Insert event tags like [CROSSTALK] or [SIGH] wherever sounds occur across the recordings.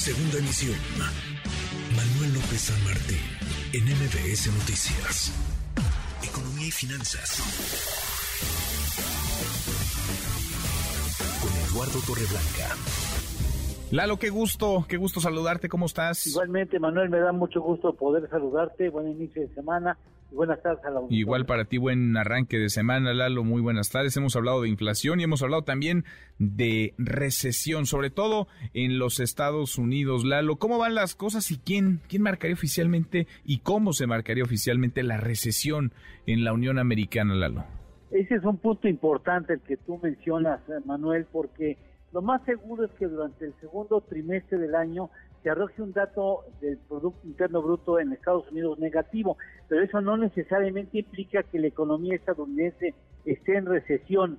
Segunda emisión. Manuel López San Martín, en MBS Noticias. Economía y finanzas. Con Eduardo Torreblanca. Lalo, qué gusto, qué gusto saludarte, ¿cómo estás? Igualmente, Manuel, me da mucho gusto poder saludarte. Buen inicio de semana buenas tardes a la. Igual para ti, buen arranque de semana, Lalo. Muy buenas tardes. Hemos hablado de inflación y hemos hablado también de recesión, sobre todo en los Estados Unidos. Lalo, ¿cómo van las cosas y quién, quién marcaría oficialmente y cómo se marcaría oficialmente la recesión en la Unión Americana, Lalo? Ese es un punto importante el que tú mencionas, eh, Manuel, porque lo más seguro es que durante el segundo trimestre del año se arroje un dato del Producto Interno Bruto en Estados Unidos negativo, pero eso no necesariamente implica que la economía estadounidense esté en recesión.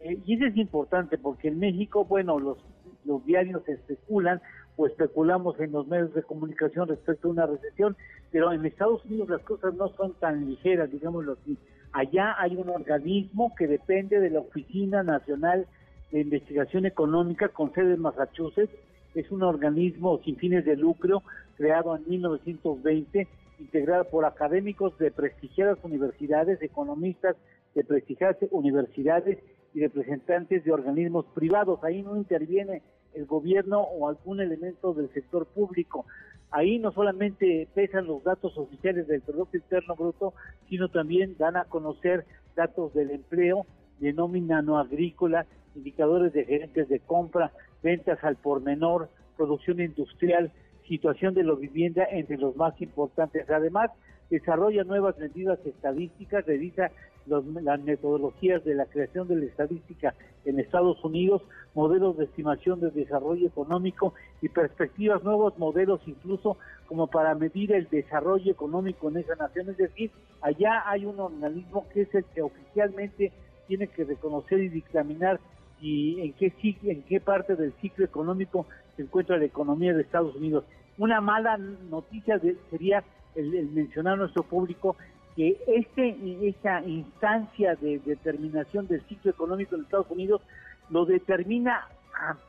Eh, y eso es importante porque en México, bueno, los, los diarios especulan o especulamos en los medios de comunicación respecto a una recesión, pero en Estados Unidos las cosas no son tan ligeras, digámoslo así. Allá hay un organismo que depende de la Oficina Nacional de Investigación Económica con sede en Massachusetts, es un organismo sin fines de lucro creado en 1920, integrado por académicos de prestigiadas universidades, economistas de prestigiadas universidades y representantes de organismos privados. Ahí no interviene el gobierno o algún elemento del sector público. Ahí no solamente pesan los datos oficiales del Producto Interno Bruto, sino también dan a conocer datos del empleo, de nómina no agrícola, indicadores de gerentes de compra, ventas al por menor, producción industrial, situación de la vivienda entre los más importantes. Además, desarrolla nuevas medidas estadísticas, revisa las metodologías de la creación de la estadística en Estados Unidos, modelos de estimación de desarrollo económico y perspectivas, nuevos modelos incluso como para medir el desarrollo económico en esa nación. Es decir, allá hay un organismo que es el que oficialmente tiene que reconocer y dictaminar y en qué, en qué parte del ciclo económico se encuentra la economía de Estados Unidos. Una mala noticia sería el, mencionar a nuestro público que este esa instancia de determinación del ciclo económico de Estados Unidos lo determina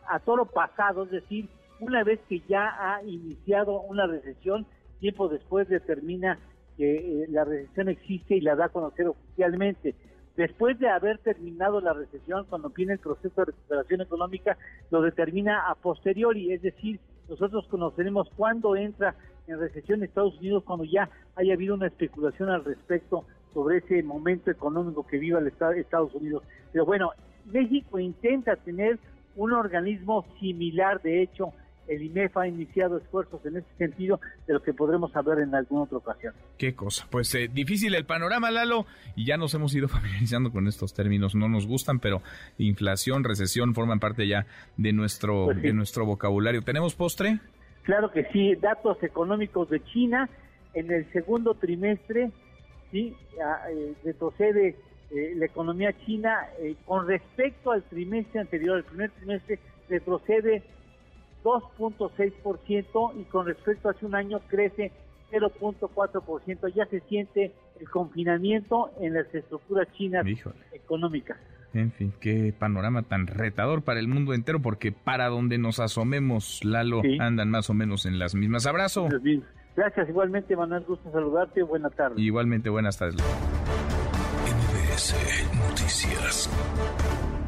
a, toro pasado, es decir, una vez que ya ha iniciado una recesión, tiempo después determina que eh, la recesión existe y la da a conocer oficialmente. Después de haber terminado la recesión, cuando viene el proceso de recuperación económica, lo determina a posteriori, es decir, nosotros conoceremos cuándo entra en recesión Estados Unidos cuando ya haya habido una especulación al respecto sobre ese momento económico que viva el Estados Unidos. Pero bueno, México intenta tener un organismo similar, de hecho, el INEF ha iniciado esfuerzos en ese sentido, de lo que podremos saber en alguna otra ocasión. Qué cosa. Pues eh, difícil el panorama, Lalo, y ya nos hemos ido [LAUGHS] familiarizando con estos términos. No nos gustan, pero inflación, recesión forman parte ya de nuestro, pues de nuestro vocabulario. ¿Tenemos postre? Claro que sí. Datos económicos de China en el segundo trimestre, sí, eh, retrocede eh, la economía china con respecto al trimestre anterior, el primer trimestre retrocede 2.6% y con respecto a hace un año crece 0.4%. Ya se siente el confinamiento en las estructuras chinas económicas. En fin, qué panorama tan retador para el mundo entero, porque para donde nos asomemos, Lalo, andan más o menos en las mismas. Abrazo. Gracias, igualmente, Manuel, gusto saludarte. Buenas tardes. Igualmente, buenas tardes. MBS Noticias.